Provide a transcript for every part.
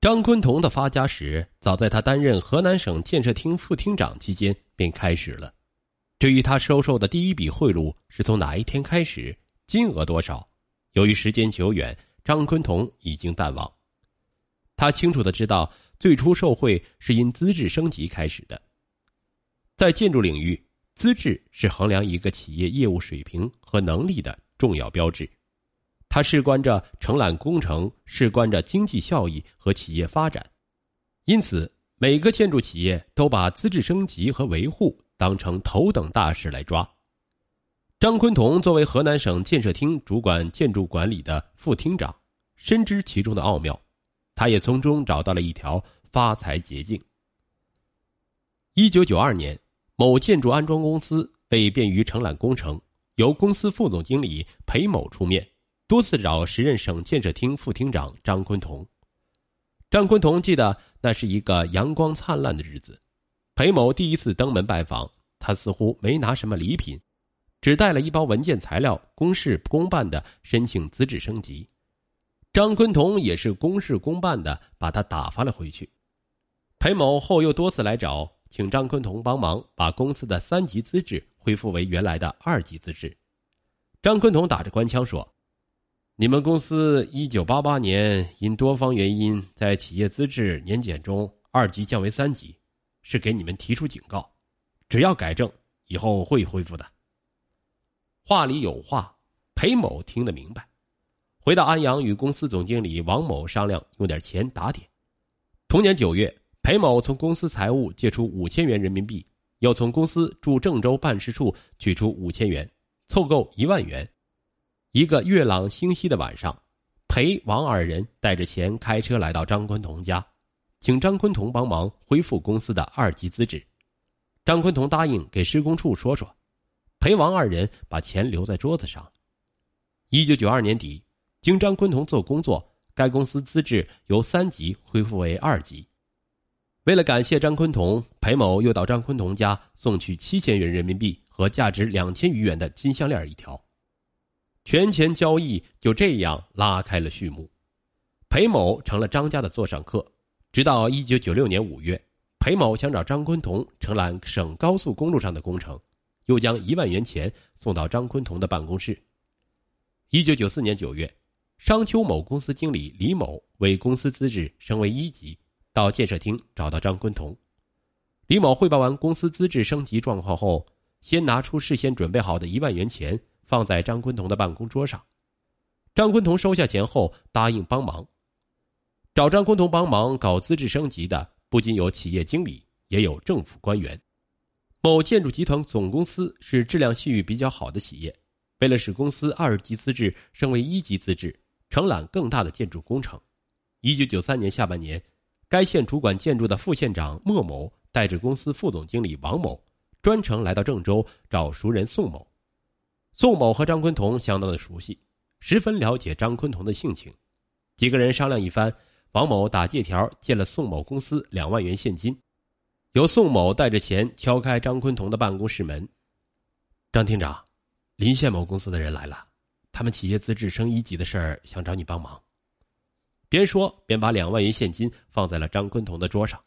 张昆同的发家史，早在他担任河南省建设厅副厅长期间便开始了。至于他收受的第一笔贿赂是从哪一天开始，金额多少，由于时间久远，张昆同已经淡忘。他清楚的知道，最初受贿是因资质升级开始的。在建筑领域，资质是衡量一个企业业务水平和能力的重要标志。它事关着承揽工程，事关着经济效益和企业发展，因此每个建筑企业都把资质升级和维护当成头等大事来抓。张昆同作为河南省建设厅主管建筑管理的副厅长，深知其中的奥妙，他也从中找到了一条发财捷径。一九九二年，某建筑安装公司为便于承揽工程，由公司副总经理裴某出面。多次找时任省建设厅副厅长张昆同。张昆同记得那是一个阳光灿烂的日子，裴某第一次登门拜访，他似乎没拿什么礼品，只带了一包文件材料，公事公办的申请资质升级。张坤同也是公事公办的把他打发了回去。裴某后又多次来找，请张坤同帮忙把公司的三级资质恢复为原来的二级资质。张坤同打着官腔说。你们公司一九八八年因多方原因，在企业资质年检中二级降为三级，是给你们提出警告，只要改正，以后会恢复的。话里有话，裴某听得明白，回到安阳与公司总经理王某商量，用点钱打点。同年九月，裴某从公司财务借出五千元人民币，又从公司驻郑州办事处取出五千元，凑够一万元。一个月朗星稀的晚上，裴王二人带着钱开车来到张坤同家，请张坤同帮忙恢复公司的二级资质。张坤同答应给施工处说说，裴王二人把钱留在桌子上。一九九二年底，经张坤同做工作，该公司资质由三级恢复为二级。为了感谢张坤同，裴某又到张坤同家送去七千元人民币和价值两千余元的金项链一条。权钱交易就这样拉开了序幕，裴某成了张家的座上客。直到一九九六年五月，裴某想找张昆同承揽省高速公路上的工程，又将一万元钱送到张昆同的办公室。一九九四年九月，商丘某公司经理李某为公司资质升为一级，到建设厅找到张昆同。李某汇报完公司资质升级状况后，先拿出事先准备好的一万元钱。放在张昆同的办公桌上，张昆同收下钱后答应帮忙。找张昆同帮忙搞资质升级的不仅有企业经理，也有政府官员。某建筑集团总公司是质量信誉比较好的企业，为了使公司二级资质升为一级资质，承揽更大的建筑工程，一九九三年下半年，该县主管建筑的副县长莫某带着公司副总经理王某，专程来到郑州找熟人宋某。宋某和张昆同相当的熟悉，十分了解张昆同的性情。几个人商量一番，王某打借条借了宋某公司两万元现金，由宋某带着钱敲开张昆同的办公室门。张厅长，临县某公司的人来了，他们企业资质升一级的事儿想找你帮忙。边说边把两万元现金放在了张昆同的桌上。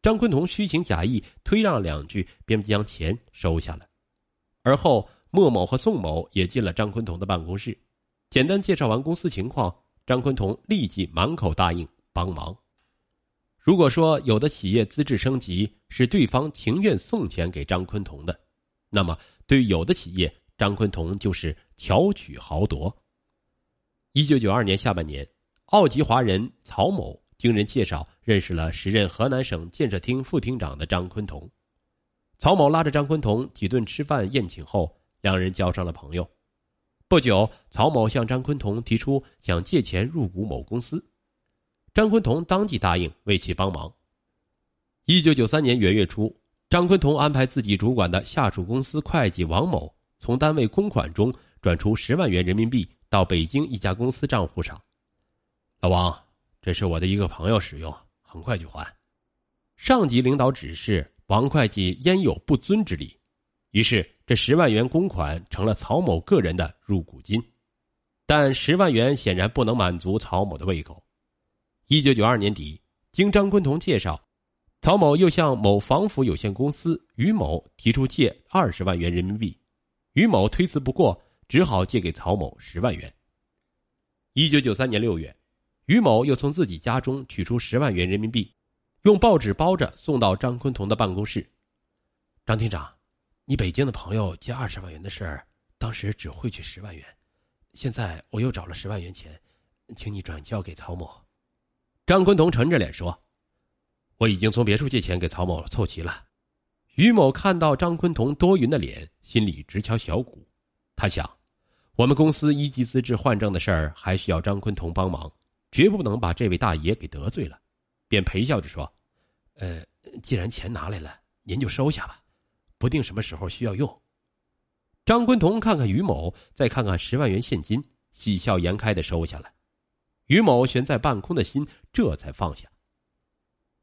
张昆同虚情假意推让两句，便将钱收下了，而后。莫某和宋某也进了张昆同的办公室，简单介绍完公司情况，张昆同立即满口答应帮忙。如果说有的企业资质升级是对方情愿送钱给张昆同的，那么对于有的企业，张昆同就是巧取豪夺。一九九二年下半年，澳籍华人曹某经人介绍认识了时任河南省建设厅副厅长的张昆同，曹某拉着张昆同几顿吃饭宴请后。两人交上了朋友。不久，曹某向张昆同提出想借钱入股某公司，张昆同当即答应为其帮忙。一九九三年元月初，张昆同安排自己主管的下属公司会计王某从单位公款中转出十万元人民币到北京一家公司账户上。老王，这是我的一个朋友使用，很快就还。上级领导指示，王会计焉有不遵之理？于是，这十万元公款成了曹某个人的入股金，但十万元显然不能满足曹某的胃口。一九九二年底，经张昆同介绍，曹某又向某防腐有限公司于某提出借二十万元人民币，于某推辞不过，只好借给曹某十万元。一九九三年六月，于某又从自己家中取出十万元人民币，用报纸包着送到张昆同的办公室。张厅长，你北京的朋友借二十万元的事儿，当时只汇去十万元，现在我又找了十万元钱，请你转交给曹某。张坤同沉着脸说：“我已经从别处借钱给曹某凑齐了。”于某看到张坤同多云的脸，心里直敲小鼓，他想。我们公司一级资质换证的事儿还需要张坤同帮忙，绝不能把这位大爷给得罪了，便陪笑着说：“呃，既然钱拿来了，您就收下吧，不定什么时候需要用。”张昆同看看于某，再看看十万元现金，喜笑颜开的收下来。于某悬在半空的心这才放下。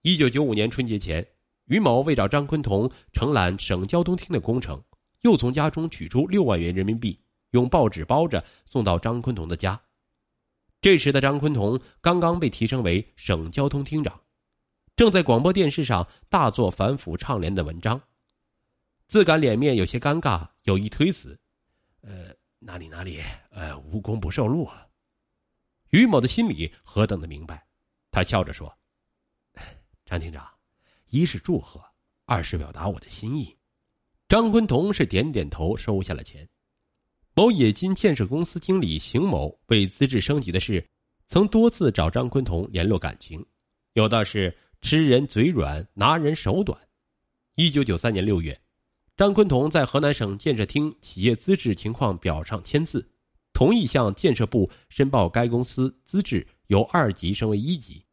一九九五年春节前，于某为找张昆同承揽省交通厅的工程，又从家中取出六万元人民币。用报纸包着送到张昆同的家。这时的张昆同刚刚被提升为省交通厅长，正在广播电视上大做反腐倡廉的文章，自感脸面有些尴尬，有意推辞：“呃，哪里哪里，呃，无功不受禄啊。”于某的心里何等的明白，他笑着说：“ 张厅长，一是祝贺，二是表达我的心意。”张坤同是点点头，收下了钱。某冶金建设公司经理邢某为资质升级的事，曾多次找张坤同联络感情，有的是吃人嘴软，拿人手短。一九九三年六月，张昆同在河南省建设厅企业资质情况表上签字，同意向建设部申报该公司资质由二级升为一级。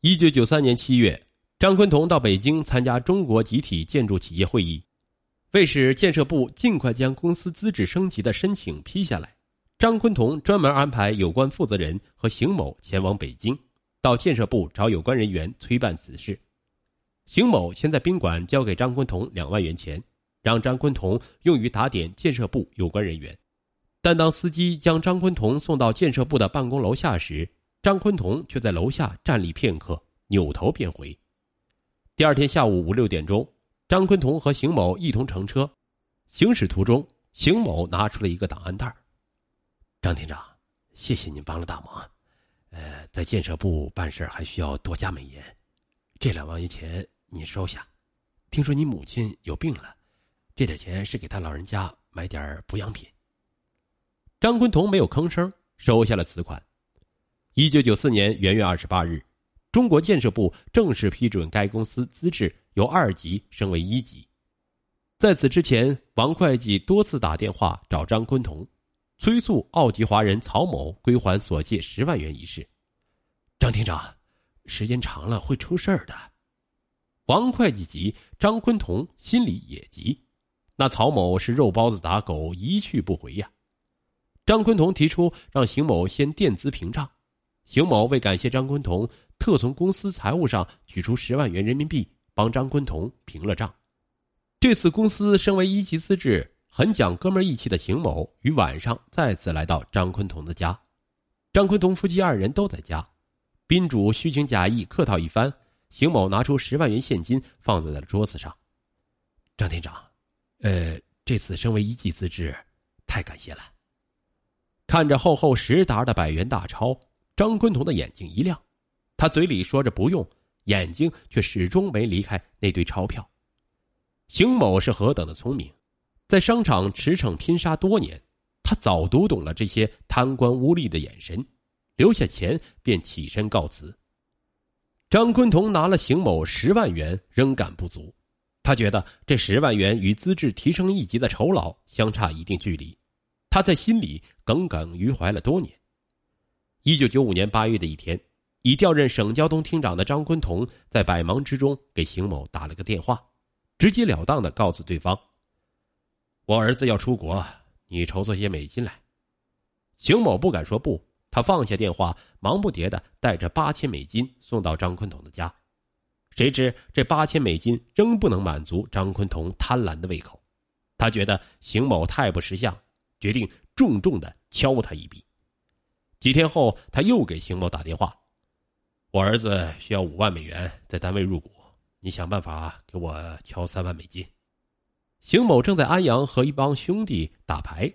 一九九三年七月，张昆同到北京参加中国集体建筑企业会议。为使建设部尽快将公司资质升级的申请批下来，张昆同专门安排有关负责人和邢某前往北京，到建设部找有关人员催办此事。邢某先在宾馆交给张昆同两万元钱，让张昆同用于打点建设部有关人员。但当司机将张昆同送到建设部的办公楼下时，张昆同却在楼下站立片刻，扭头便回。第二天下午五六点钟。张昆同和邢某一同乘车，行驶途中，邢某拿出了一个档案袋。张厅长，谢谢您帮了大忙。呃，在建设部办事还需要多加美颜，这两万元钱您收下。听说你母亲有病了，这点钱是给他老人家买点补养品。张昆同没有吭声，收下了此款。一九九四年元月二十八日，中国建设部正式批准该公司资质。由二级升为一级，在此之前，王会计多次打电话找张昆同，催促澳籍华人曹某归还所借十万元一事。张厅长，时间长了会出事儿的。王会计急，张昆同心里也急。那曹某是肉包子打狗，一去不回呀。张昆同提出让邢某先垫资平账，邢某为感谢张昆同，特从公司财务上取出十万元人民币。帮张昆同平了账。这次公司升为一级资质，很讲哥们义气的邢某于晚上再次来到张昆同的家。张昆同夫妻二人都在家，宾主虚情假意客套一番。邢某拿出十万元现金放在了桌子上。张厅长，呃，这次升为一级资质，太感谢了。看着厚厚十沓的百元大钞，张昆同的眼睛一亮，他嘴里说着不用。眼睛却始终没离开那堆钞票。邢某是何等的聪明，在商场驰骋拼杀多年，他早读懂了这些贪官污吏的眼神，留下钱便起身告辞。张昆同拿了邢某十万元，仍感不足，他觉得这十万元与资质提升一级的酬劳相差一定距离，他在心里耿耿于怀了多年。一九九五年八月的一天。已调任省交通厅长的张昆同在百忙之中给邢某打了个电话，直截了当的告诉对方：“我儿子要出国，你筹措些美金来。”邢某不敢说不，他放下电话，忙不迭的带着八千美金送到张昆同的家。谁知这八千美金仍不能满足张昆同贪婪的胃口，他觉得邢某太不识相，决定重重的敲他一笔。几天后，他又给邢某打电话。我儿子需要五万美元在单位入股，你想办法给我敲三万美金。邢某正在安阳和一帮兄弟打牌，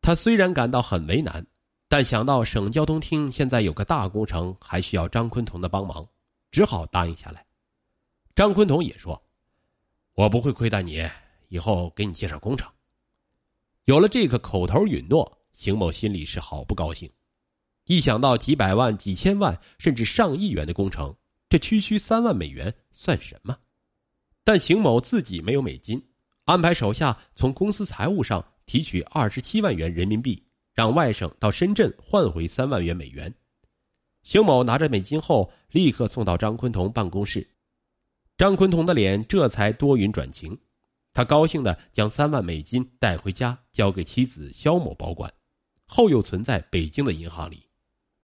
他虽然感到很为难，但想到省交通厅现在有个大工程，还需要张坤同的帮忙，只好答应下来。张坤同也说：“我不会亏待你，以后给你介绍工程。”有了这个口头允诺，邢某心里是好不高兴。一想到几百万、几千万甚至上亿元的工程，这区区三万美元算什么？但邢某自己没有美金。安排手下从公司财务上提取二十七万元人民币，让外甥到深圳换回三万元美元。邢某拿着美金后，立刻送到张坤同办公室。张坤同的脸这才多云转晴，他高兴的将三万美金带回家，交给妻子肖某保管，后又存在北京的银行里。